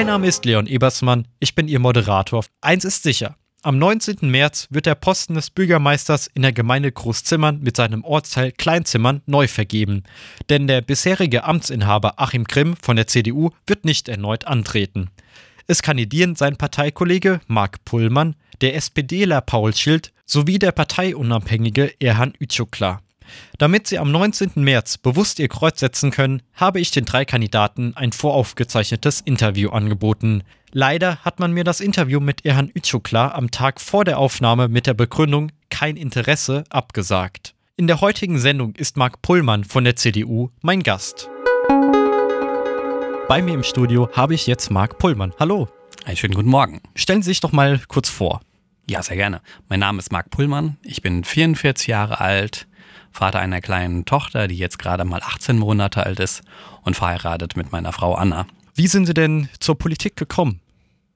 Mein Name ist Leon Ebersmann, ich bin Ihr Moderator. Eins ist sicher. Am 19. März wird der Posten des Bürgermeisters in der Gemeinde Großzimmern mit seinem Ortsteil Kleinzimmern neu vergeben. Denn der bisherige Amtsinhaber Achim Grimm von der CDU wird nicht erneut antreten. Es kandidieren sein Parteikollege Marc Pullmann, der SPDler Paul Schild sowie der Parteiunabhängige Erhan Ütschukla. Damit Sie am 19. März bewusst Ihr Kreuz setzen können, habe ich den drei Kandidaten ein voraufgezeichnetes Interview angeboten. Leider hat man mir das Interview mit Erhan Ütschukla am Tag vor der Aufnahme mit der Begründung kein Interesse abgesagt. In der heutigen Sendung ist Marc Pullmann von der CDU mein Gast. Bei mir im Studio habe ich jetzt Marc Pullmann. Hallo. Einen schönen guten Morgen. Stellen Sie sich doch mal kurz vor. Ja, sehr gerne. Mein Name ist Marc Pullmann. Ich bin 44 Jahre alt, Vater einer kleinen Tochter, die jetzt gerade mal 18 Monate alt ist und verheiratet mit meiner Frau Anna. Wie sind Sie denn zur Politik gekommen?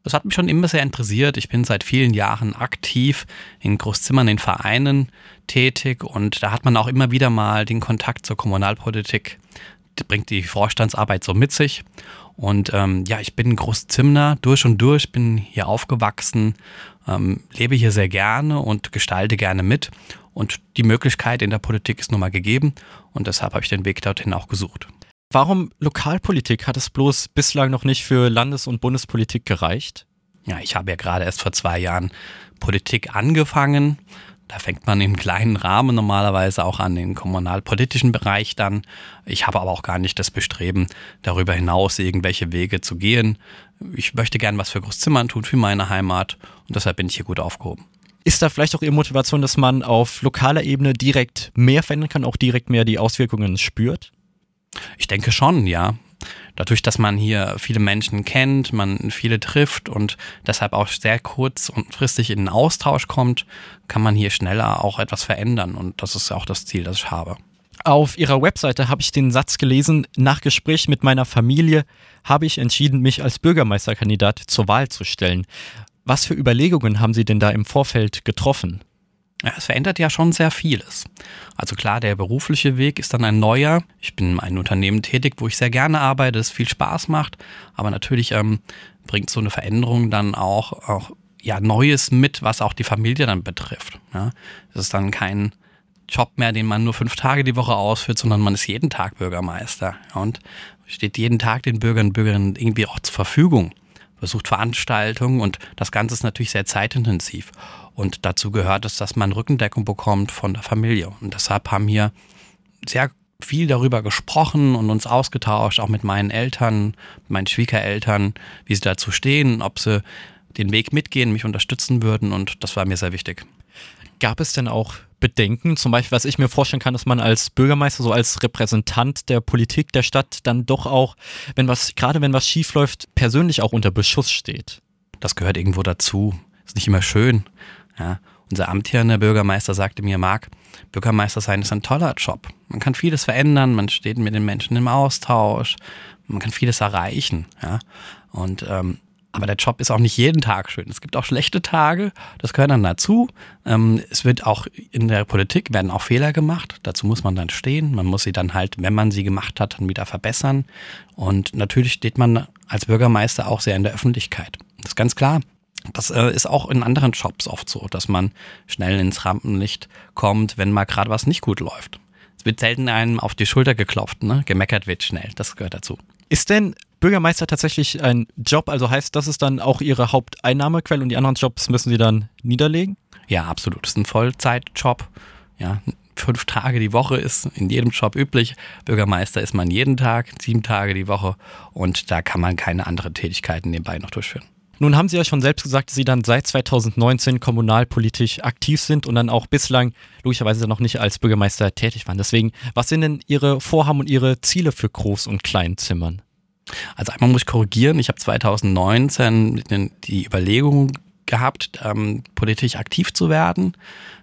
Das hat mich schon immer sehr interessiert. Ich bin seit vielen Jahren aktiv in Großzimmern, in Vereinen tätig und da hat man auch immer wieder mal den Kontakt zur Kommunalpolitik. Das bringt die Vorstandsarbeit so mit sich. Und ähm, ja, ich bin Großzimmer durch und durch, bin hier aufgewachsen, ähm, lebe hier sehr gerne und gestalte gerne mit. Und die Möglichkeit in der Politik ist nun mal gegeben und deshalb habe ich den Weg dorthin auch gesucht. Warum Lokalpolitik? Hat es bloß bislang noch nicht für Landes- und Bundespolitik gereicht? Ja, ich habe ja gerade erst vor zwei Jahren Politik angefangen. Da fängt man im kleinen Rahmen normalerweise auch an, den kommunalpolitischen Bereich dann. Ich habe aber auch gar nicht das Bestreben, darüber hinaus irgendwelche Wege zu gehen. Ich möchte gern was für Großzimmern tun, für meine Heimat und deshalb bin ich hier gut aufgehoben. Ist da vielleicht auch Ihre Motivation, dass man auf lokaler Ebene direkt mehr verändern kann, auch direkt mehr die Auswirkungen spürt? Ich denke schon, ja. Dadurch, dass man hier viele Menschen kennt, man viele trifft und deshalb auch sehr kurz und fristig in den Austausch kommt, kann man hier schneller auch etwas verändern. Und das ist auch das Ziel, das ich habe. Auf Ihrer Webseite habe ich den Satz gelesen, nach Gespräch mit meiner Familie habe ich entschieden, mich als Bürgermeisterkandidat zur Wahl zu stellen. Was für Überlegungen haben Sie denn da im Vorfeld getroffen? Ja, es verändert ja schon sehr vieles. Also klar, der berufliche Weg ist dann ein neuer. Ich bin in einem Unternehmen tätig, wo ich sehr gerne arbeite, es viel Spaß macht. Aber natürlich ähm, bringt so eine Veränderung dann auch, auch ja, Neues mit, was auch die Familie dann betrifft. Ja, es ist dann kein Job mehr, den man nur fünf Tage die Woche ausführt, sondern man ist jeden Tag Bürgermeister und steht jeden Tag den Bürgern und Bürgerinnen irgendwie auch zur Verfügung besucht Veranstaltungen und das Ganze ist natürlich sehr zeitintensiv. Und dazu gehört es, dass man Rückendeckung bekommt von der Familie. Und deshalb haben wir sehr viel darüber gesprochen und uns ausgetauscht, auch mit meinen Eltern, meinen Schwiegereltern, wie sie dazu stehen, ob sie den Weg mitgehen, mich unterstützen würden. Und das war mir sehr wichtig. Gab es denn auch Bedenken, zum Beispiel, was ich mir vorstellen kann, dass man als Bürgermeister, so als Repräsentant der Politik der Stadt dann doch auch, wenn was, gerade wenn was schief läuft, persönlich auch unter Beschuss steht? Das gehört irgendwo dazu. Ist nicht immer schön. Ja, unser amtierender Bürgermeister sagte mir, Marc, Bürgermeister sein ist ein toller Job. Man kann vieles verändern, man steht mit den Menschen im Austausch, man kann vieles erreichen. Ja? Und ähm, aber der Job ist auch nicht jeden Tag schön. Es gibt auch schlechte Tage, das gehört dann dazu. Ähm, es wird auch in der Politik werden auch Fehler gemacht. Dazu muss man dann stehen. Man muss sie dann halt, wenn man sie gemacht hat, dann wieder verbessern. Und natürlich steht man als Bürgermeister auch sehr in der Öffentlichkeit. Das ist ganz klar. Das äh, ist auch in anderen Jobs oft so, dass man schnell ins Rampenlicht kommt, wenn mal gerade was nicht gut läuft. Es wird selten einem auf die Schulter geklopft, ne? gemeckert wird schnell. Das gehört dazu. Ist denn Bürgermeister tatsächlich ein Job? Also heißt das ist dann auch Ihre Haupteinnahmequelle und die anderen Jobs müssen Sie dann niederlegen? Ja, absolut. Das ist ein Vollzeitjob. Ja, fünf Tage die Woche ist in jedem Job üblich. Bürgermeister ist man jeden Tag, sieben Tage die Woche und da kann man keine anderen Tätigkeiten nebenbei noch durchführen. Nun haben Sie ja schon selbst gesagt, dass Sie dann seit 2019 kommunalpolitisch aktiv sind und dann auch bislang logischerweise noch nicht als Bürgermeister tätig waren. Deswegen, was sind denn Ihre Vorhaben und Ihre Ziele für Groß- und Kleinzimmern? Also einmal muss ich korrigieren, ich habe 2019 die Überlegung gehabt, ähm, politisch aktiv zu werden.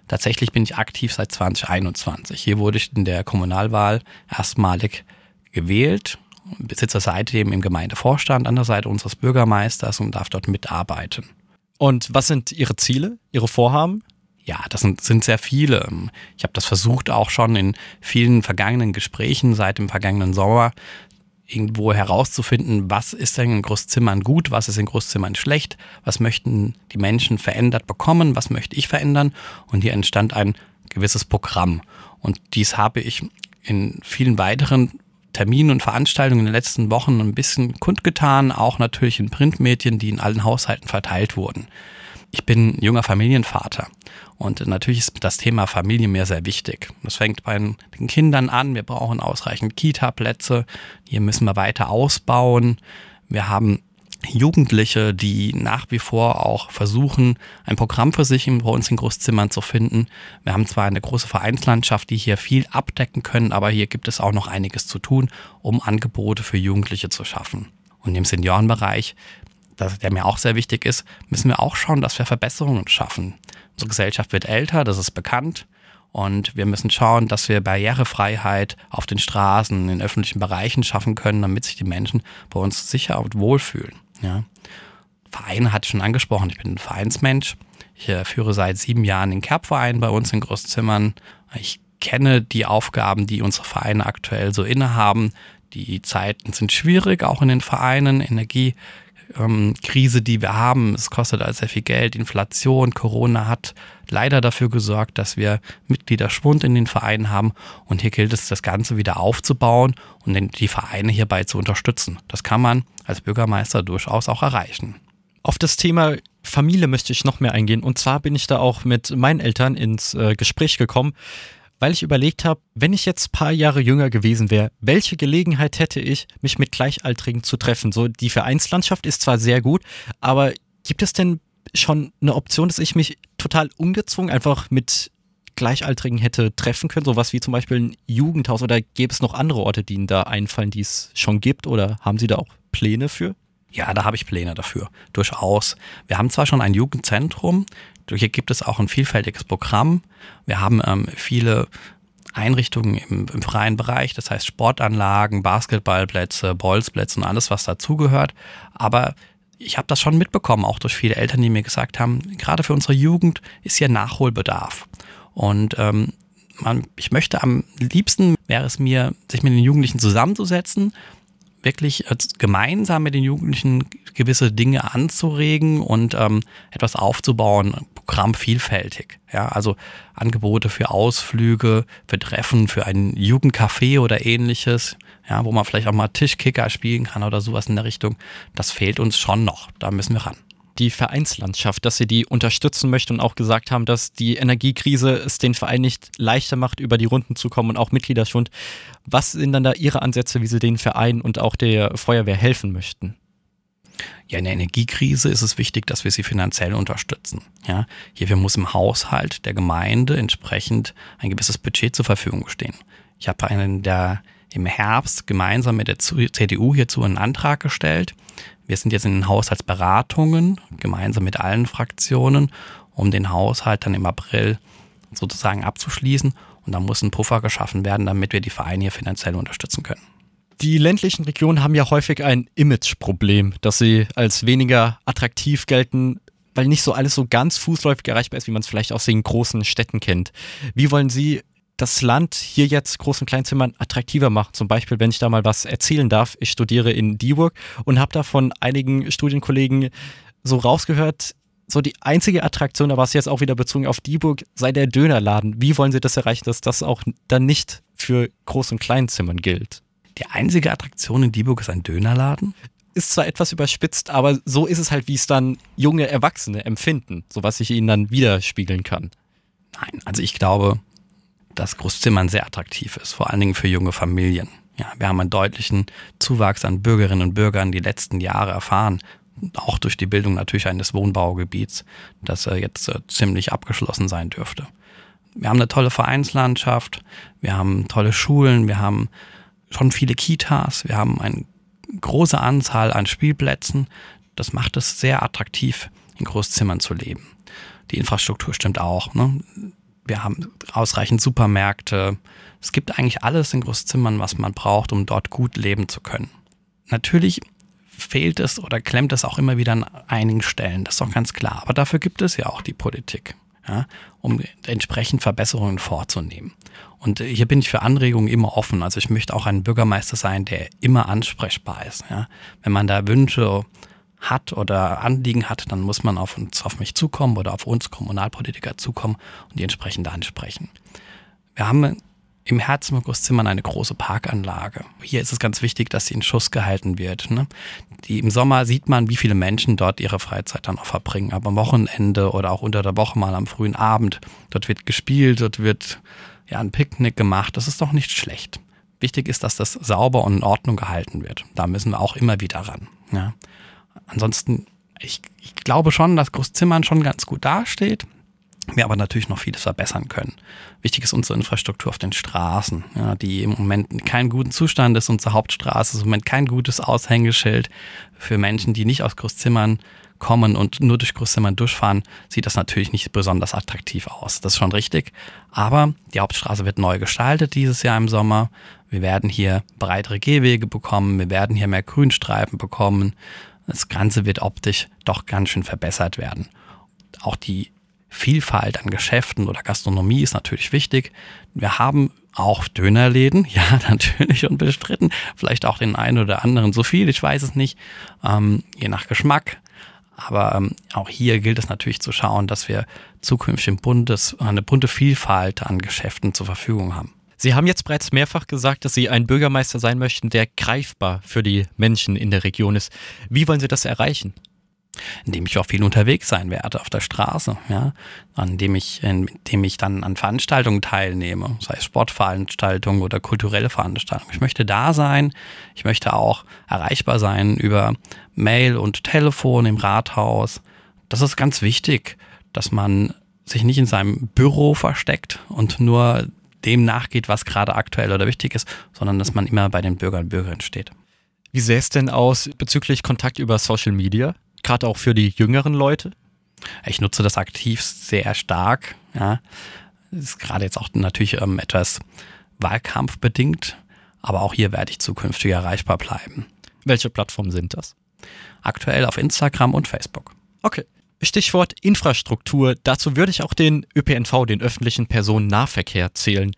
Tatsächlich bin ich aktiv seit 2021. Hier wurde ich in der Kommunalwahl erstmalig gewählt, besitze seitdem im Gemeindevorstand an der Seite unseres Bürgermeisters und darf dort mitarbeiten. Und was sind Ihre Ziele, Ihre Vorhaben? Ja, das sind, sind sehr viele. Ich habe das versucht auch schon in vielen vergangenen Gesprächen seit dem vergangenen Sommer irgendwo herauszufinden, was ist denn in Großzimmern gut, was ist in Großzimmern schlecht, was möchten die Menschen verändert bekommen, was möchte ich verändern. Und hier entstand ein gewisses Programm. Und dies habe ich in vielen weiteren Terminen und Veranstaltungen in den letzten Wochen ein bisschen kundgetan, auch natürlich in Printmedien, die in allen Haushalten verteilt wurden. Ich bin junger Familienvater und natürlich ist das Thema Familie mir sehr wichtig. Das fängt bei den Kindern an. Wir brauchen ausreichend Kita-Plätze. Hier müssen wir weiter ausbauen. Wir haben Jugendliche, die nach wie vor auch versuchen, ein Programm für sich bei uns in Großzimmern zu finden. Wir haben zwar eine große Vereinslandschaft, die hier viel abdecken können, aber hier gibt es auch noch einiges zu tun, um Angebote für Jugendliche zu schaffen. Und im Seniorenbereich, der mir auch sehr wichtig ist, müssen wir auch schauen, dass wir Verbesserungen schaffen. Unsere Gesellschaft wird älter, das ist bekannt. Und wir müssen schauen, dass wir Barrierefreiheit auf den Straßen, in öffentlichen Bereichen schaffen können, damit sich die Menschen bei uns sicher und wohl fühlen. Ja. Vereine ich schon angesprochen. Ich bin ein Vereinsmensch. Ich äh, führe seit sieben Jahren den Kerbverein bei uns in Großzimmern. Ich kenne die Aufgaben, die unsere Vereine aktuell so innehaben. Die Zeiten sind schwierig, auch in den Vereinen. Energie ähm, Krise, die wir haben. Es kostet alles sehr viel Geld. Inflation, Corona hat leider dafür gesorgt, dass wir Mitgliederschwund in den Vereinen haben. Und hier gilt es, das Ganze wieder aufzubauen und die Vereine hierbei zu unterstützen. Das kann man als Bürgermeister durchaus auch erreichen. Auf das Thema Familie möchte ich noch mehr eingehen. Und zwar bin ich da auch mit meinen Eltern ins äh, Gespräch gekommen weil ich überlegt habe, wenn ich jetzt ein paar Jahre jünger gewesen wäre, welche Gelegenheit hätte ich, mich mit Gleichaltrigen zu treffen? So, die Vereinslandschaft ist zwar sehr gut, aber gibt es denn schon eine Option, dass ich mich total ungezwungen einfach mit Gleichaltrigen hätte treffen können? Sowas wie zum Beispiel ein Jugendhaus oder gäbe es noch andere Orte, die Ihnen da einfallen, die es schon gibt oder haben Sie da auch Pläne für? Ja, da habe ich Pläne dafür. Durchaus. Wir haben zwar schon ein Jugendzentrum, hier gibt es auch ein vielfältiges Programm. Wir haben ähm, viele Einrichtungen im, im, freien Bereich, das heißt Sportanlagen, Basketballplätze, Bolzplätze und alles, was dazugehört. Aber ich habe das schon mitbekommen, auch durch viele Eltern, die mir gesagt haben, gerade für unsere Jugend ist hier Nachholbedarf. Und ähm, man, ich möchte am liebsten wäre es mir, sich mit den Jugendlichen zusammenzusetzen wirklich gemeinsam mit den Jugendlichen gewisse Dinge anzuregen und ähm, etwas aufzubauen, Programm vielfältig. Ja, also Angebote für Ausflüge, für Treffen, für ein Jugendcafé oder ähnliches, ja, wo man vielleicht auch mal Tischkicker spielen kann oder sowas in der Richtung. Das fehlt uns schon noch. Da müssen wir ran die Vereinslandschaft, dass sie die unterstützen möchte und auch gesagt haben, dass die Energiekrise es den Verein nicht leichter macht, über die Runden zu kommen und auch Mitgliederschwund. Was sind dann da Ihre Ansätze, wie Sie den Verein und auch der Feuerwehr helfen möchten? Ja, in der Energiekrise ist es wichtig, dass wir sie finanziell unterstützen. Ja, hierfür muss im Haushalt der Gemeinde entsprechend ein gewisses Budget zur Verfügung stehen. Ich habe einen der im Herbst gemeinsam mit der CDU hierzu einen Antrag gestellt. Wir sind jetzt in den Haushaltsberatungen gemeinsam mit allen Fraktionen, um den Haushalt dann im April sozusagen abzuschließen. Und da muss ein Puffer geschaffen werden, damit wir die Vereine hier finanziell unterstützen können. Die ländlichen Regionen haben ja häufig ein Imageproblem, dass sie als weniger attraktiv gelten, weil nicht so alles so ganz fußläufig erreichbar ist, wie man es vielleicht aus den großen Städten kennt. Wie wollen Sie das Land hier jetzt Groß- und Kleinzimmern attraktiver macht. Zum Beispiel, wenn ich da mal was erzählen darf. Ich studiere in Dieburg und habe da von einigen Studienkollegen so rausgehört, so die einzige Attraktion, da war es jetzt auch wieder bezogen auf Dieburg, sei der Dönerladen. Wie wollen Sie das erreichen, dass das auch dann nicht für Groß- und Kleinzimmern gilt? Die einzige Attraktion in Dieburg ist ein Dönerladen? Ist zwar etwas überspitzt, aber so ist es halt, wie es dann junge Erwachsene empfinden, so was ich ihnen dann widerspiegeln kann. Nein, also ich glaube, dass Großzimmern sehr attraktiv ist, vor allen Dingen für junge Familien. Ja, wir haben einen deutlichen Zuwachs an Bürgerinnen und Bürgern die letzten Jahre erfahren, auch durch die Bildung natürlich eines Wohnbaugebiets, das jetzt äh, ziemlich abgeschlossen sein dürfte. Wir haben eine tolle Vereinslandschaft, wir haben tolle Schulen, wir haben schon viele Kitas, wir haben eine große Anzahl an Spielplätzen. Das macht es sehr attraktiv, in Großzimmern zu leben. Die Infrastruktur stimmt auch. Ne? Wir haben ausreichend Supermärkte. Es gibt eigentlich alles in Großzimmern, was man braucht, um dort gut leben zu können. Natürlich fehlt es oder klemmt es auch immer wieder an einigen Stellen, das ist doch ganz klar. Aber dafür gibt es ja auch die Politik. ja, um entsprechend Verbesserungen vorzunehmen. Und hier bin ich für Anregungen immer offen. Also ich möchte auch ein Bürgermeister sein, der immer ansprechbar ist. Ja. Wenn man da Wünsche hat oder Anliegen hat, dann muss man auf uns, auf mich zukommen oder auf uns Kommunalpolitiker zukommen und die entsprechend ansprechen. Wir haben im Herzen von eine große Parkanlage. Hier ist es ganz wichtig, dass sie in Schuss gehalten wird. Ne? Die, Im Sommer sieht man, wie viele Menschen dort ihre Freizeit dann auch verbringen. Aber am Wochenende oder auch unter der Woche mal am frühen Abend, dort wird gespielt, dort wird ja ein Picknick gemacht. Das ist doch nicht schlecht. Wichtig ist, dass das sauber und in Ordnung gehalten wird. Da müssen wir auch immer wieder ran. Ja? Ansonsten, ich, ich glaube schon, dass Großzimmern schon ganz gut dasteht wir aber natürlich noch vieles verbessern können. Wichtig ist unsere Infrastruktur auf den Straßen, ja, die im Moment in keinem guten Zustand ist. Unsere Hauptstraße ist im Moment kein gutes Aushängeschild. Für Menschen, die nicht aus Großzimmern kommen und nur durch Großzimmern durchfahren, sieht das natürlich nicht besonders attraktiv aus. Das ist schon richtig. Aber die Hauptstraße wird neu gestaltet dieses Jahr im Sommer. Wir werden hier breitere Gehwege bekommen. Wir werden hier mehr Grünstreifen bekommen. Das Ganze wird optisch doch ganz schön verbessert werden. Auch die Vielfalt an Geschäften oder Gastronomie ist natürlich wichtig. Wir haben auch Dönerläden, ja, natürlich unbestritten. Vielleicht auch den einen oder anderen so viel, ich weiß es nicht, ähm, je nach Geschmack. Aber ähm, auch hier gilt es natürlich zu schauen, dass wir zukünftig buntes, eine bunte Vielfalt an Geschäften zur Verfügung haben. Sie haben jetzt bereits mehrfach gesagt, dass Sie ein Bürgermeister sein möchten, der greifbar für die Menschen in der Region ist. Wie wollen Sie das erreichen? indem ich auch viel unterwegs sein werde auf der Straße, ja, an dem ich, indem ich dann an Veranstaltungen teilnehme, sei es Sportveranstaltungen oder kulturelle Veranstaltungen. Ich möchte da sein, ich möchte auch erreichbar sein über Mail und Telefon im Rathaus. Das ist ganz wichtig, dass man sich nicht in seinem Büro versteckt und nur dem nachgeht, was gerade aktuell oder wichtig ist, sondern dass man immer bei den Bürgern und Bürgerinnen steht. Wie sähe es denn aus bezüglich Kontakt über Social Media? gerade auch für die jüngeren Leute? Ich nutze das aktiv sehr stark. Ja, ist gerade jetzt auch natürlich ähm, etwas wahlkampfbedingt, aber auch hier werde ich zukünftig erreichbar bleiben. Welche Plattformen sind das? Aktuell auf Instagram und Facebook. Okay. Stichwort Infrastruktur. Dazu würde ich auch den ÖPNV, den öffentlichen Personennahverkehr, zählen.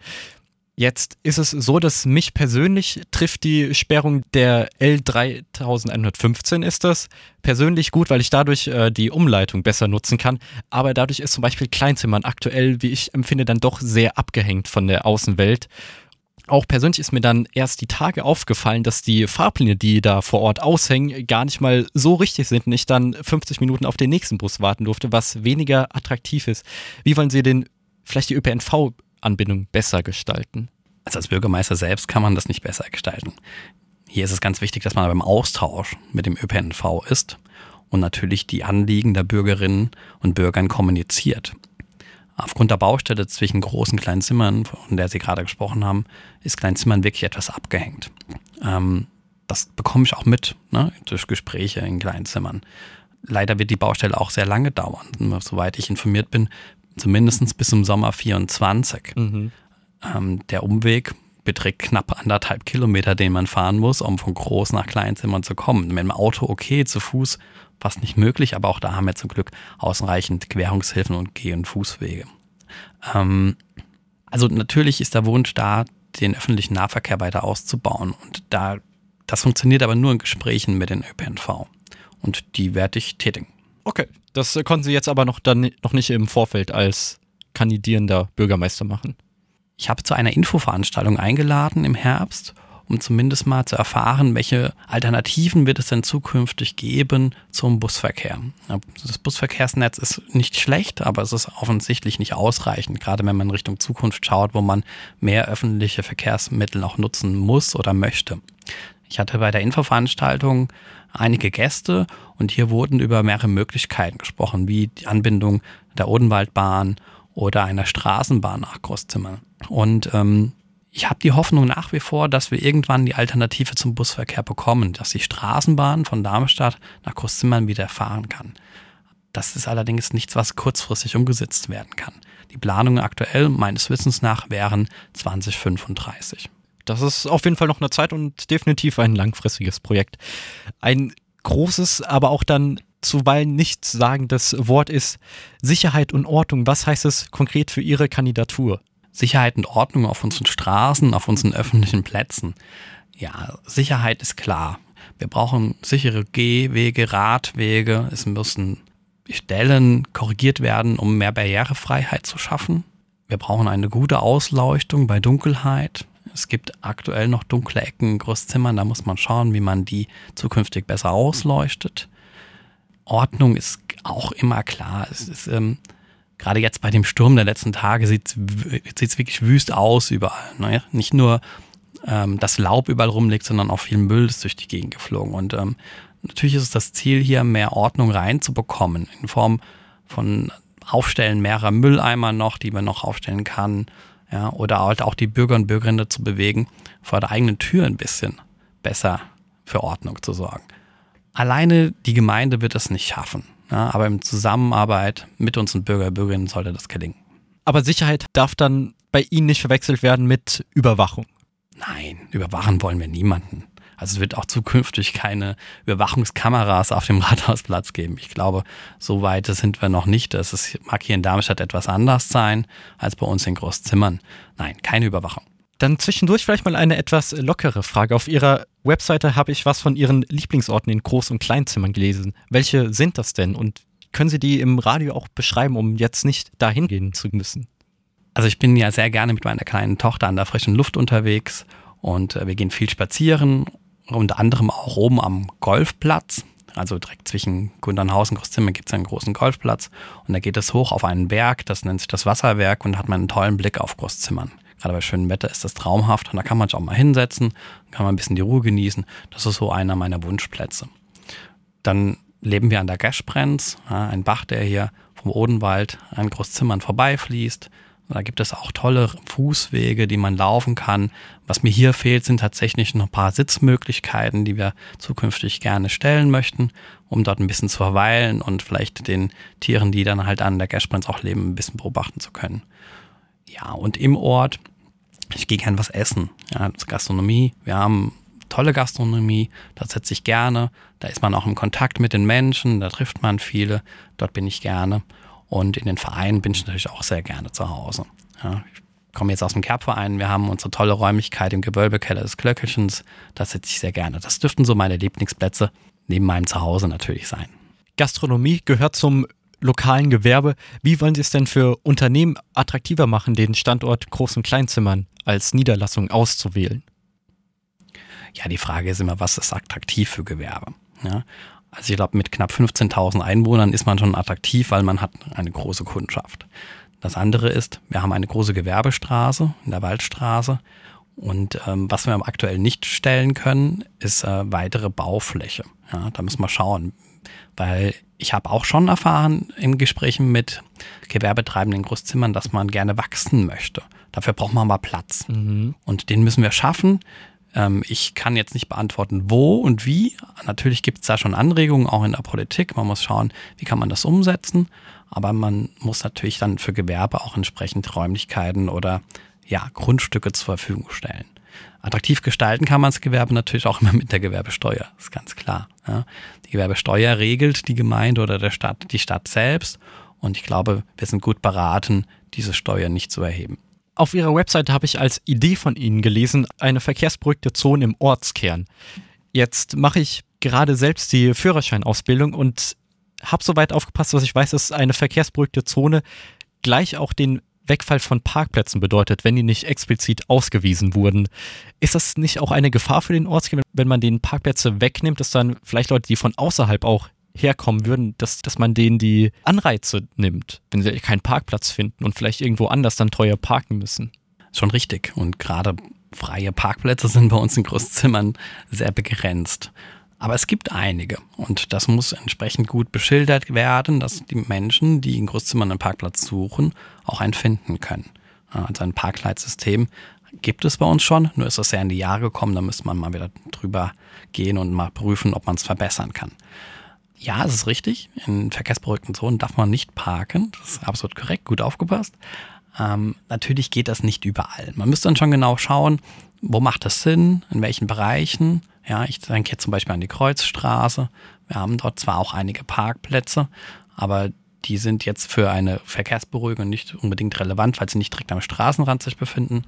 Jetzt ist es so, dass mich persönlich trifft die Sperrung der L3115 ist das persönlich gut, weil ich dadurch äh, die Umleitung besser nutzen kann. Aber dadurch ist zum Beispiel Kleinzimmern aktuell, wie ich empfinde, dann doch sehr abgehängt von der Außenwelt. Auch persönlich ist mir dann erst die Tage aufgefallen, dass die Fahrpläne, die da vor Ort aushängen, gar nicht mal so richtig sind und ich dann 50 Minuten auf den nächsten Bus warten durfte, was weniger attraktiv ist. Wie wollen Sie den vielleicht die ÖPNV Anbindung besser gestalten? Also als Bürgermeister selbst kann man das nicht besser gestalten. Hier ist es ganz wichtig, dass man beim Austausch mit dem ÖPNV ist und natürlich die Anliegen der Bürgerinnen und Bürgern kommuniziert. Aufgrund der Baustelle zwischen großen Kleinzimmern, von der Sie gerade gesprochen haben, ist Kleinzimmern wirklich etwas abgehängt. Ähm, das bekomme ich auch mit ne, durch Gespräche in Kleinzimmern. Leider wird die Baustelle auch sehr lange dauern. Soweit ich informiert bin, zumindest bis zum Sommer 24. Mhm. Ähm, der Umweg beträgt knapp anderthalb Kilometer, den man fahren muss, um von Groß nach Kleinzimmern zu kommen. Mit dem Auto okay, zu Fuß fast nicht möglich, aber auch da haben wir zum Glück ausreichend Querungshilfen und Geh- und Fußwege. Ähm, also natürlich ist der Wunsch da, den öffentlichen Nahverkehr weiter auszubauen. Und da, das funktioniert aber nur in Gesprächen mit den ÖPNV. Und die werde ich tätigen. Okay, das konnten Sie jetzt aber noch, dann, noch nicht im Vorfeld als kandidierender Bürgermeister machen. Ich habe zu einer Infoveranstaltung eingeladen im Herbst, um zumindest mal zu erfahren, welche Alternativen wird es denn zukünftig geben zum Busverkehr. Das Busverkehrsnetz ist nicht schlecht, aber es ist offensichtlich nicht ausreichend, gerade wenn man Richtung Zukunft schaut, wo man mehr öffentliche Verkehrsmittel auch nutzen muss oder möchte. Ich hatte bei der Infoveranstaltung einige Gäste und hier wurden über mehrere Möglichkeiten gesprochen, wie die Anbindung der Odenwaldbahn oder einer Straßenbahn nach Großzimmern. Und ähm, ich habe die Hoffnung nach wie vor, dass wir irgendwann die Alternative zum Busverkehr bekommen, dass die Straßenbahn von Darmstadt nach Großzimmern wieder fahren kann. Das ist allerdings nichts, was kurzfristig umgesetzt werden kann. Die Planungen aktuell meines Wissens nach wären 2035. Das ist auf jeden Fall noch eine Zeit und definitiv ein langfristiges Projekt. Ein großes, aber auch dann zuweilen nichtsagendes Wort ist Sicherheit und Ordnung. Was heißt es konkret für Ihre Kandidatur? Sicherheit und Ordnung auf unseren Straßen, auf unseren öffentlichen Plätzen. Ja, Sicherheit ist klar. Wir brauchen sichere Gehwege, Radwege. Es müssen Stellen korrigiert werden, um mehr Barrierefreiheit zu schaffen. Wir brauchen eine gute Ausleuchtung bei Dunkelheit. Es gibt aktuell noch dunkle Ecken in Großzimmern, da muss man schauen, wie man die zukünftig besser ausleuchtet. Ordnung ist auch immer klar. Es ist, ähm, gerade jetzt bei dem Sturm der letzten Tage sieht es wirklich wüst aus überall. Ne? Nicht nur ähm, das Laub überall rumliegt, sondern auch viel Müll ist durch die Gegend geflogen. Und ähm, natürlich ist es das Ziel, hier mehr Ordnung reinzubekommen, in Form von Aufstellen mehrerer Mülleimer noch, die man noch aufstellen kann. Ja, oder halt auch die Bürger und Bürgerinnen dazu bewegen, vor der eigenen Tür ein bisschen besser für Ordnung zu sorgen. Alleine die Gemeinde wird es nicht schaffen. Ja, aber in Zusammenarbeit mit unseren Bürger und Bürgerinnen sollte das gelingen. Aber Sicherheit darf dann bei Ihnen nicht verwechselt werden mit Überwachung. Nein, überwachen wollen wir niemanden. Also es wird auch zukünftig keine Überwachungskameras auf dem Rathausplatz geben. Ich glaube, so weit sind wir noch nicht. Es mag hier in Darmstadt etwas anders sein als bei uns in Großzimmern. Nein, keine Überwachung. Dann zwischendurch vielleicht mal eine etwas lockere Frage. Auf Ihrer Webseite habe ich was von Ihren Lieblingsorten in Groß- und Kleinzimmern gelesen. Welche sind das denn und können Sie die im Radio auch beschreiben, um jetzt nicht dahin gehen zu müssen? Also ich bin ja sehr gerne mit meiner kleinen Tochter an der frischen Luft unterwegs und äh, wir gehen viel spazieren unter anderem auch oben am Golfplatz. Also direkt zwischen Gundernhausen und Großzimmer gibt es einen großen Golfplatz. Und da geht es hoch auf einen Berg, das nennt sich das Wasserwerk und hat man einen tollen Blick auf Großzimmern. Gerade bei schönem Wetter ist das traumhaft und da kann man sich auch mal hinsetzen, kann man ein bisschen die Ruhe genießen. Das ist so einer meiner Wunschplätze. Dann leben wir an der Gaschbrenz, ein Bach, der hier vom Odenwald an Großzimmern vorbeifließt. Da gibt es auch tolle Fußwege, die man laufen kann. Was mir hier fehlt, sind tatsächlich noch ein paar Sitzmöglichkeiten, die wir zukünftig gerne stellen möchten, um dort ein bisschen zu verweilen und vielleicht den Tieren, die dann halt an der Gersprenz auch leben, ein bisschen beobachten zu können. Ja, und im Ort, ich gehe gern was essen. Ja, Gastronomie. Wir haben tolle Gastronomie, da sitze ich gerne. Da ist man auch im Kontakt mit den Menschen, da trifft man viele. Dort bin ich gerne. Und in den Vereinen bin ich natürlich auch sehr gerne zu Hause. Ja, ich komme jetzt aus dem Kerbverein. Wir haben unsere tolle Räumlichkeit im Gewölbekeller des Klöckelchens. Da sitze ich sehr gerne. Das dürften so meine Lieblingsplätze neben meinem Zuhause natürlich sein. Gastronomie gehört zum lokalen Gewerbe. Wie wollen Sie es denn für Unternehmen attraktiver machen, den Standort Groß- und Kleinzimmern als Niederlassung auszuwählen? Ja, die Frage ist immer, was ist attraktiv für Gewerbe? Ja, also ich glaube, mit knapp 15.000 Einwohnern ist man schon attraktiv, weil man hat eine große Kundschaft. Das andere ist, wir haben eine große Gewerbestraße in der Waldstraße. Und ähm, was wir aktuell nicht stellen können, ist äh, weitere Baufläche. Ja, da müssen wir schauen. Weil ich habe auch schon erfahren in Gesprächen mit Gewerbetreibenden Großzimmern, dass man gerne wachsen möchte. Dafür braucht man mal Platz. Mhm. Und den müssen wir schaffen. Ähm, ich kann jetzt nicht beantworten, wo und wie. Natürlich gibt es da schon Anregungen, auch in der Politik. Man muss schauen, wie kann man das umsetzen. Aber man muss natürlich dann für Gewerbe auch entsprechend Räumlichkeiten oder ja, Grundstücke zur Verfügung stellen. Attraktiv gestalten kann man das Gewerbe natürlich auch immer mit der Gewerbesteuer, ist ganz klar. Ja. Die Gewerbesteuer regelt die Gemeinde oder der Stadt, die Stadt selbst. Und ich glaube, wir sind gut beraten, diese Steuer nicht zu erheben. Auf Ihrer Webseite habe ich als Idee von Ihnen gelesen, eine verkehrsberuhigte Zone im Ortskern. Jetzt mache ich gerade selbst die Führerscheinausbildung und habe soweit aufgepasst, was ich weiß, dass eine verkehrsberuhigte Zone gleich auch den Wegfall von Parkplätzen bedeutet, wenn die nicht explizit ausgewiesen wurden. Ist das nicht auch eine Gefahr für den Ortskern, wenn man den Parkplätze wegnimmt, dass dann vielleicht Leute, die von außerhalb auch herkommen würden, dass, dass man denen die Anreize nimmt, wenn sie keinen Parkplatz finden und vielleicht irgendwo anders dann teuer parken müssen. Schon richtig. Und gerade freie Parkplätze sind bei uns in Großzimmern sehr begrenzt. Aber es gibt einige und das muss entsprechend gut beschildert werden, dass die Menschen, die in Großzimmern einen Parkplatz suchen, auch einen finden können. Also ein Parkleitsystem gibt es bei uns schon, nur ist das sehr in die Jahre gekommen, da müsste man mal wieder drüber gehen und mal prüfen, ob man es verbessern kann. Ja, es ist richtig. In verkehrsberuhigten Zonen darf man nicht parken. Das ist absolut korrekt, gut aufgepasst. Ähm, natürlich geht das nicht überall. Man müsste dann schon genau schauen, wo macht das Sinn, in welchen Bereichen. Ja, ich denke jetzt zum Beispiel an die Kreuzstraße, Wir haben dort zwar auch einige Parkplätze, aber die sind jetzt für eine Verkehrsberuhigung nicht unbedingt relevant, weil sie nicht direkt am Straßenrand sich befinden.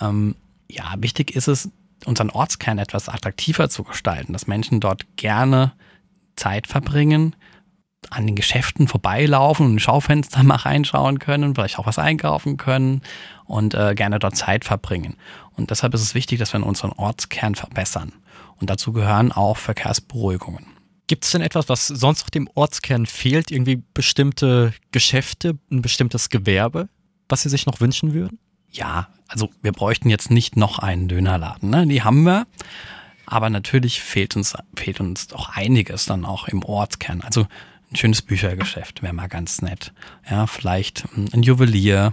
Ähm, ja, wichtig ist es, unseren Ortskern etwas attraktiver zu gestalten, dass Menschen dort gerne Zeit verbringen, an den Geschäften vorbeilaufen und in Schaufenster mal reinschauen können, vielleicht auch was einkaufen können und äh, gerne dort Zeit verbringen. Und deshalb ist es wichtig, dass wir unseren Ortskern verbessern. Und dazu gehören auch Verkehrsberuhigungen. Gibt es denn etwas, was sonst noch dem Ortskern fehlt? Irgendwie bestimmte Geschäfte, ein bestimmtes Gewerbe, was Sie sich noch wünschen würden? Ja, also wir bräuchten jetzt nicht noch einen Dönerladen. Ne? Die haben wir. Aber natürlich fehlt uns, fehlt uns doch einiges dann auch im Ortskern. Also ein schönes Büchergeschäft wäre mal ganz nett. Ja, vielleicht ein Juwelier,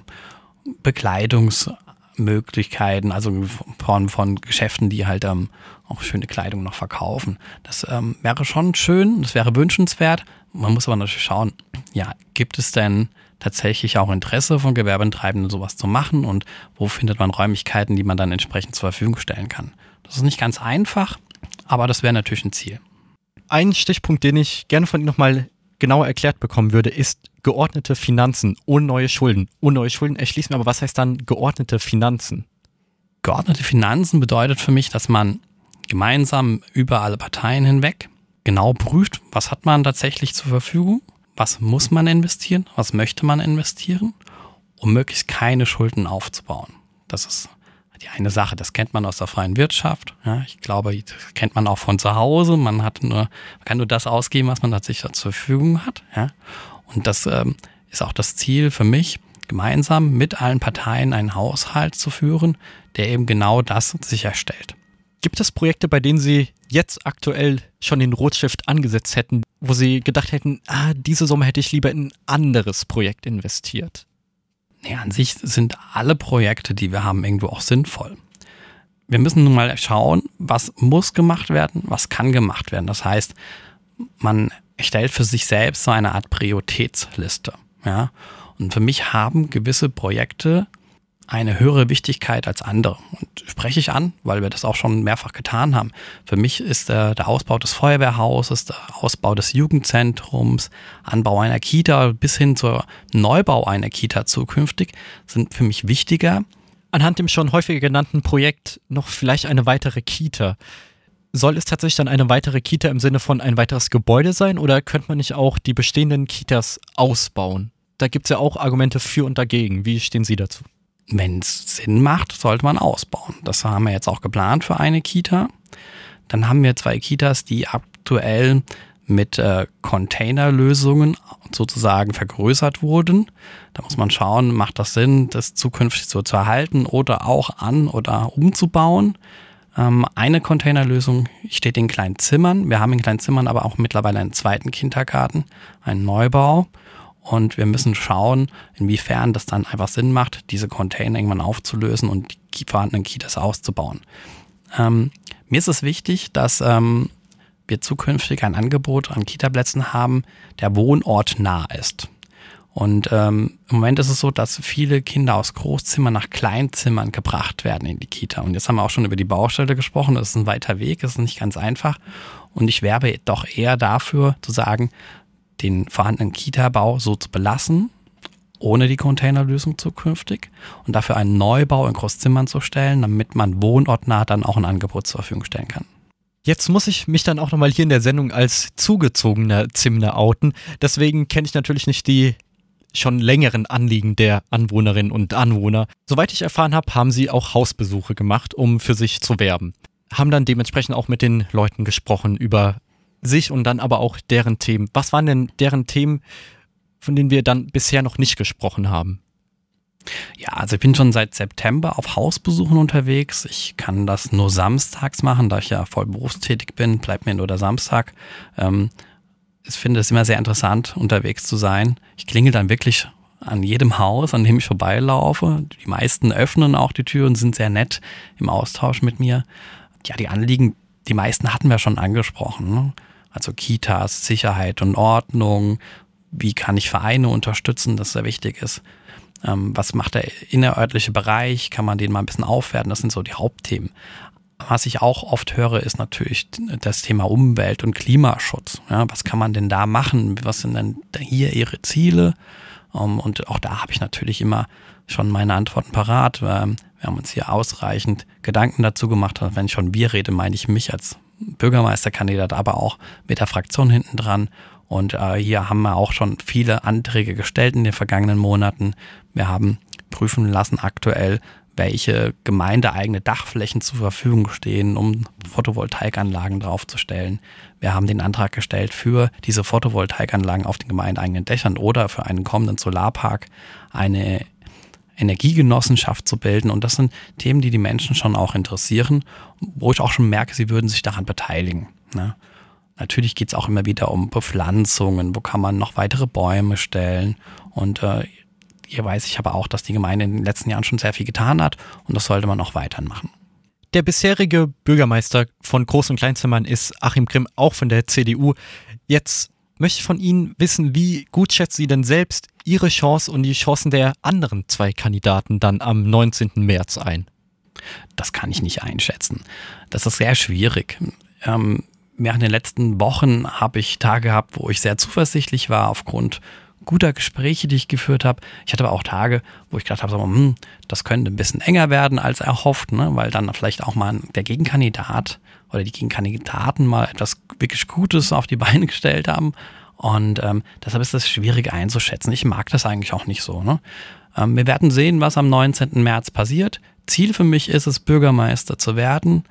Bekleidungsmöglichkeiten, also von, von Geschäften, die halt ähm, auch schöne Kleidung noch verkaufen. Das ähm, wäre schon schön, das wäre wünschenswert. Man muss aber natürlich schauen, ja, gibt es denn tatsächlich auch Interesse von Gewerbetreibenden, sowas zu machen und wo findet man Räumlichkeiten, die man dann entsprechend zur Verfügung stellen kann. Das ist nicht ganz einfach, aber das wäre natürlich ein Ziel. Ein Stichpunkt, den ich gerne von Ihnen nochmal genauer erklärt bekommen würde, ist geordnete Finanzen ohne neue Schulden. Ohne neue Schulden erschließen aber was heißt dann geordnete Finanzen? Geordnete Finanzen bedeutet für mich, dass man gemeinsam über alle Parteien hinweg genau prüft, was hat man tatsächlich zur Verfügung, was muss man investieren, was möchte man investieren, um möglichst keine Schulden aufzubauen. Das ist die eine Sache, das kennt man aus der freien Wirtschaft. Ja, ich glaube, das kennt man auch von zu Hause. Man hat nur, man kann nur das ausgeben, was man tatsächlich zur Verfügung hat. Ja. Und das ähm, ist auch das Ziel für mich, gemeinsam mit allen Parteien einen Haushalt zu führen, der eben genau das sicherstellt. Gibt es Projekte, bei denen Sie jetzt aktuell schon den Rotstift angesetzt hätten, wo Sie gedacht hätten, ah, diese Summe hätte ich lieber in ein anderes Projekt investiert? Ja, an sich sind alle Projekte, die wir haben, irgendwo auch sinnvoll. Wir müssen nun mal schauen, was muss gemacht werden, was kann gemacht werden. Das heißt, man erstellt für sich selbst so eine Art Prioritätsliste. Ja? Und für mich haben gewisse Projekte eine höhere Wichtigkeit als andere. Und spreche ich an, weil wir das auch schon mehrfach getan haben. Für mich ist der, der Ausbau des Feuerwehrhauses, der Ausbau des Jugendzentrums, Anbau einer Kita bis hin zur Neubau einer Kita zukünftig sind für mich wichtiger. Anhand dem schon häufiger genannten Projekt noch vielleicht eine weitere Kita. Soll es tatsächlich dann eine weitere Kita im Sinne von ein weiteres Gebäude sein oder könnte man nicht auch die bestehenden Kitas ausbauen? Da gibt es ja auch Argumente für und dagegen. Wie stehen Sie dazu? Wenn es Sinn macht, sollte man ausbauen. Das haben wir jetzt auch geplant für eine Kita. Dann haben wir zwei Kitas, die aktuell mit äh, Containerlösungen sozusagen vergrößert wurden. Da muss man schauen, macht das Sinn, das zukünftig so zu erhalten oder auch an oder umzubauen. Ähm, eine Containerlösung steht in kleinen Zimmern. Wir haben in kleinen Zimmern aber auch mittlerweile einen zweiten Kindergarten, einen Neubau. Und wir müssen schauen, inwiefern das dann einfach Sinn macht, diese Container irgendwann aufzulösen und die vorhandenen Kitas auszubauen. Ähm, mir ist es wichtig, dass ähm, wir zukünftig ein Angebot an Kita-Plätzen haben, der wohnortnah ist. Und ähm, im Moment ist es so, dass viele Kinder aus Großzimmern nach Kleinzimmern gebracht werden in die Kita. Und jetzt haben wir auch schon über die Baustelle gesprochen. Das ist ein weiter Weg, das ist nicht ganz einfach. Und ich werbe doch eher dafür zu sagen, den vorhandenen Kita-Bau so zu belassen, ohne die Containerlösung zukünftig und dafür einen Neubau in Großzimmern zu stellen, damit man wohnortnah dann auch ein Angebot zur Verfügung stellen kann. Jetzt muss ich mich dann auch nochmal hier in der Sendung als zugezogener Zimmer outen. Deswegen kenne ich natürlich nicht die schon längeren Anliegen der Anwohnerinnen und Anwohner. Soweit ich erfahren habe, haben sie auch Hausbesuche gemacht, um für sich zu werben. Haben dann dementsprechend auch mit den Leuten gesprochen über sich und dann aber auch deren Themen. Was waren denn deren Themen, von denen wir dann bisher noch nicht gesprochen haben? Ja, also ich bin schon seit September auf Hausbesuchen unterwegs. Ich kann das nur samstags machen, da ich ja voll berufstätig bin, bleibt mir nur der Samstag. Ähm, ich finde es immer sehr interessant, unterwegs zu sein. Ich klingel dann wirklich an jedem Haus, an dem ich vorbeilaufe. Die meisten öffnen auch die Tür und sind sehr nett im Austausch mit mir. Ja, die Anliegen, die meisten hatten wir schon angesprochen. Ne? Also Kitas, Sicherheit und Ordnung. Wie kann ich Vereine unterstützen, das sehr wichtig ist. Ähm, was macht der innerörtliche Bereich? Kann man den mal ein bisschen aufwerten? Das sind so die Hauptthemen. Was ich auch oft höre, ist natürlich das Thema Umwelt und Klimaschutz. Ja, was kann man denn da machen? Was sind denn hier Ihre Ziele? Um, und auch da habe ich natürlich immer schon meine Antworten parat. Ähm, wir haben uns hier ausreichend Gedanken dazu gemacht. Wenn ich von wir rede, meine ich mich als Bürgermeisterkandidat, aber auch mit der Fraktion hinten dran. Und äh, hier haben wir auch schon viele Anträge gestellt in den vergangenen Monaten. Wir haben prüfen lassen aktuell, welche gemeindeeigene Dachflächen zur Verfügung stehen, um Photovoltaikanlagen draufzustellen. Wir haben den Antrag gestellt für diese Photovoltaikanlagen auf den gemeindeeigenen Dächern oder für einen kommenden Solarpark eine Energiegenossenschaft zu bilden. Und das sind Themen, die die Menschen schon auch interessieren, wo ich auch schon merke, sie würden sich daran beteiligen. Ne? Natürlich geht es auch immer wieder um Bepflanzungen, wo kann man noch weitere Bäume stellen. Und äh, hier weiß ich aber auch, dass die Gemeinde in den letzten Jahren schon sehr viel getan hat und das sollte man auch weiterhin machen. Der bisherige Bürgermeister von Groß- und Kleinzimmern ist Achim Grimm, auch von der CDU. Jetzt möchte ich von Ihnen wissen, wie gut schätzen Sie denn selbst Ihre Chance und die Chancen der anderen zwei Kandidaten dann am 19. März ein? Das kann ich nicht einschätzen. Das ist sehr schwierig. Ähm, während den letzten Wochen habe ich Tage gehabt, wo ich sehr zuversichtlich war aufgrund guter Gespräche, die ich geführt habe. Ich hatte aber auch Tage, wo ich gedacht habe, so, hm, das könnte ein bisschen enger werden als erhofft, ne? weil dann vielleicht auch mal der Gegenkandidat oder die Gegenkandidaten mal etwas wirklich Gutes auf die Beine gestellt haben. Und ähm, deshalb ist das schwierig einzuschätzen. Ich mag das eigentlich auch nicht so. Ne? Ähm, wir werden sehen, was am 19. März passiert. Ziel für mich ist es, Bürgermeister zu werden.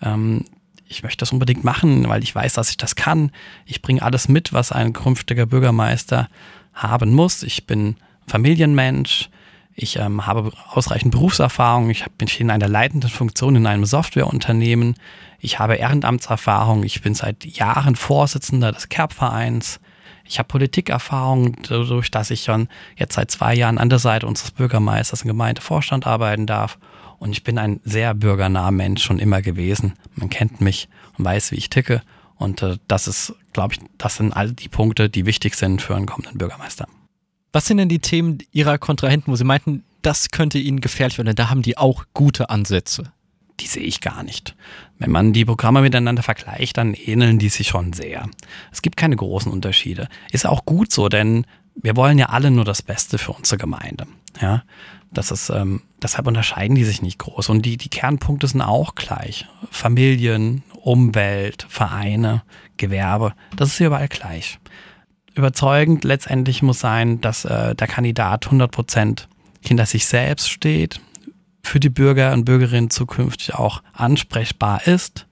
Ähm, ich möchte das unbedingt machen, weil ich weiß, dass ich das kann. Ich bringe alles mit, was ein künftiger Bürgermeister haben muss. Ich bin Familienmensch. Ich ähm, habe ausreichend Berufserfahrung. Ich bin in einer leitenden Funktion in einem Softwareunternehmen. Ich habe Ehrenamtserfahrung. Ich bin seit Jahren Vorsitzender des Kerbvereins. Ich habe Politikerfahrung, dadurch, dass ich schon jetzt seit zwei Jahren an der Seite unseres Bürgermeisters im Gemeindevorstand arbeiten darf. Und ich bin ein sehr bürgernaher Mensch schon immer gewesen. Man kennt mich und weiß, wie ich ticke. Und äh, das ist, glaube ich, das sind all die Punkte, die wichtig sind für einen kommenden Bürgermeister. Was sind denn die Themen Ihrer Kontrahenten, wo Sie meinten, das könnte Ihnen gefährlich werden? Da haben die auch gute Ansätze. Die sehe ich gar nicht. Wenn man die Programme miteinander vergleicht, dann ähneln die sich schon sehr. Es gibt keine großen Unterschiede. Ist auch gut so, denn wir wollen ja alle nur das Beste für unsere Gemeinde. Ja, das ist, ähm, deshalb unterscheiden die sich nicht groß. Und die, die Kernpunkte sind auch gleich. Familien, Umwelt, Vereine, Gewerbe, das ist hier überall gleich überzeugend letztendlich muss sein, dass äh, der Kandidat 100 Prozent hinter sich selbst steht, für die Bürger und Bürgerinnen zukünftig auch ansprechbar ist.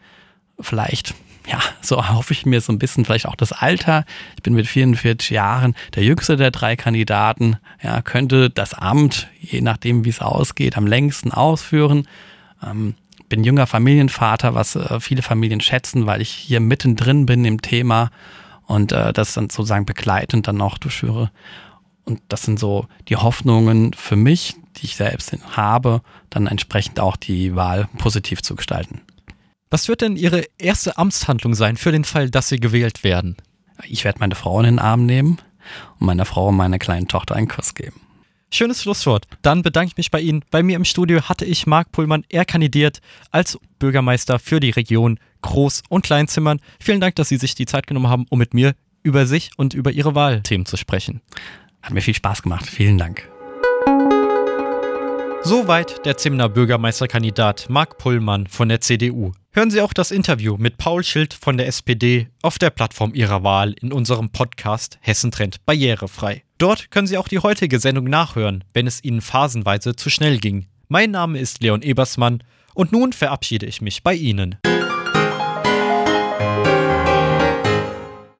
Vielleicht, ja, so hoffe ich mir so ein bisschen vielleicht auch das Alter. Ich bin mit 44 Jahren der jüngste der drei Kandidaten. Ja, könnte das Amt, je nachdem wie es ausgeht, am längsten ausführen. Ähm, bin junger Familienvater, was äh, viele Familien schätzen, weil ich hier mittendrin bin im Thema und äh, das dann sozusagen begleitend dann auch durchführe. Und das sind so die Hoffnungen für mich, die ich selbst habe, dann entsprechend auch die Wahl positiv zu gestalten. Was wird denn Ihre erste Amtshandlung sein für den Fall, dass Sie gewählt werden? Ich werde meine Frau in den Arm nehmen und meiner Frau und meiner kleinen Tochter einen Kuss geben. Schönes Schlusswort. Dann bedanke ich mich bei Ihnen. Bei mir im Studio hatte ich Marc Pullmann. Er kandidiert als Bürgermeister für die Region Groß- und Kleinzimmern. Vielen Dank, dass Sie sich die Zeit genommen haben, um mit mir über sich und über Ihre Wahlthemen zu sprechen. Hat mir viel Spaß gemacht. Vielen Dank. Soweit der Zimmer Bürgermeisterkandidat Marc Pullmann von der CDU. Hören Sie auch das Interview mit Paul Schild von der SPD auf der Plattform Ihrer Wahl in unserem Podcast Hessen Trend barrierefrei. Dort können Sie auch die heutige Sendung nachhören, wenn es Ihnen phasenweise zu schnell ging. Mein Name ist Leon Ebersmann und nun verabschiede ich mich bei Ihnen.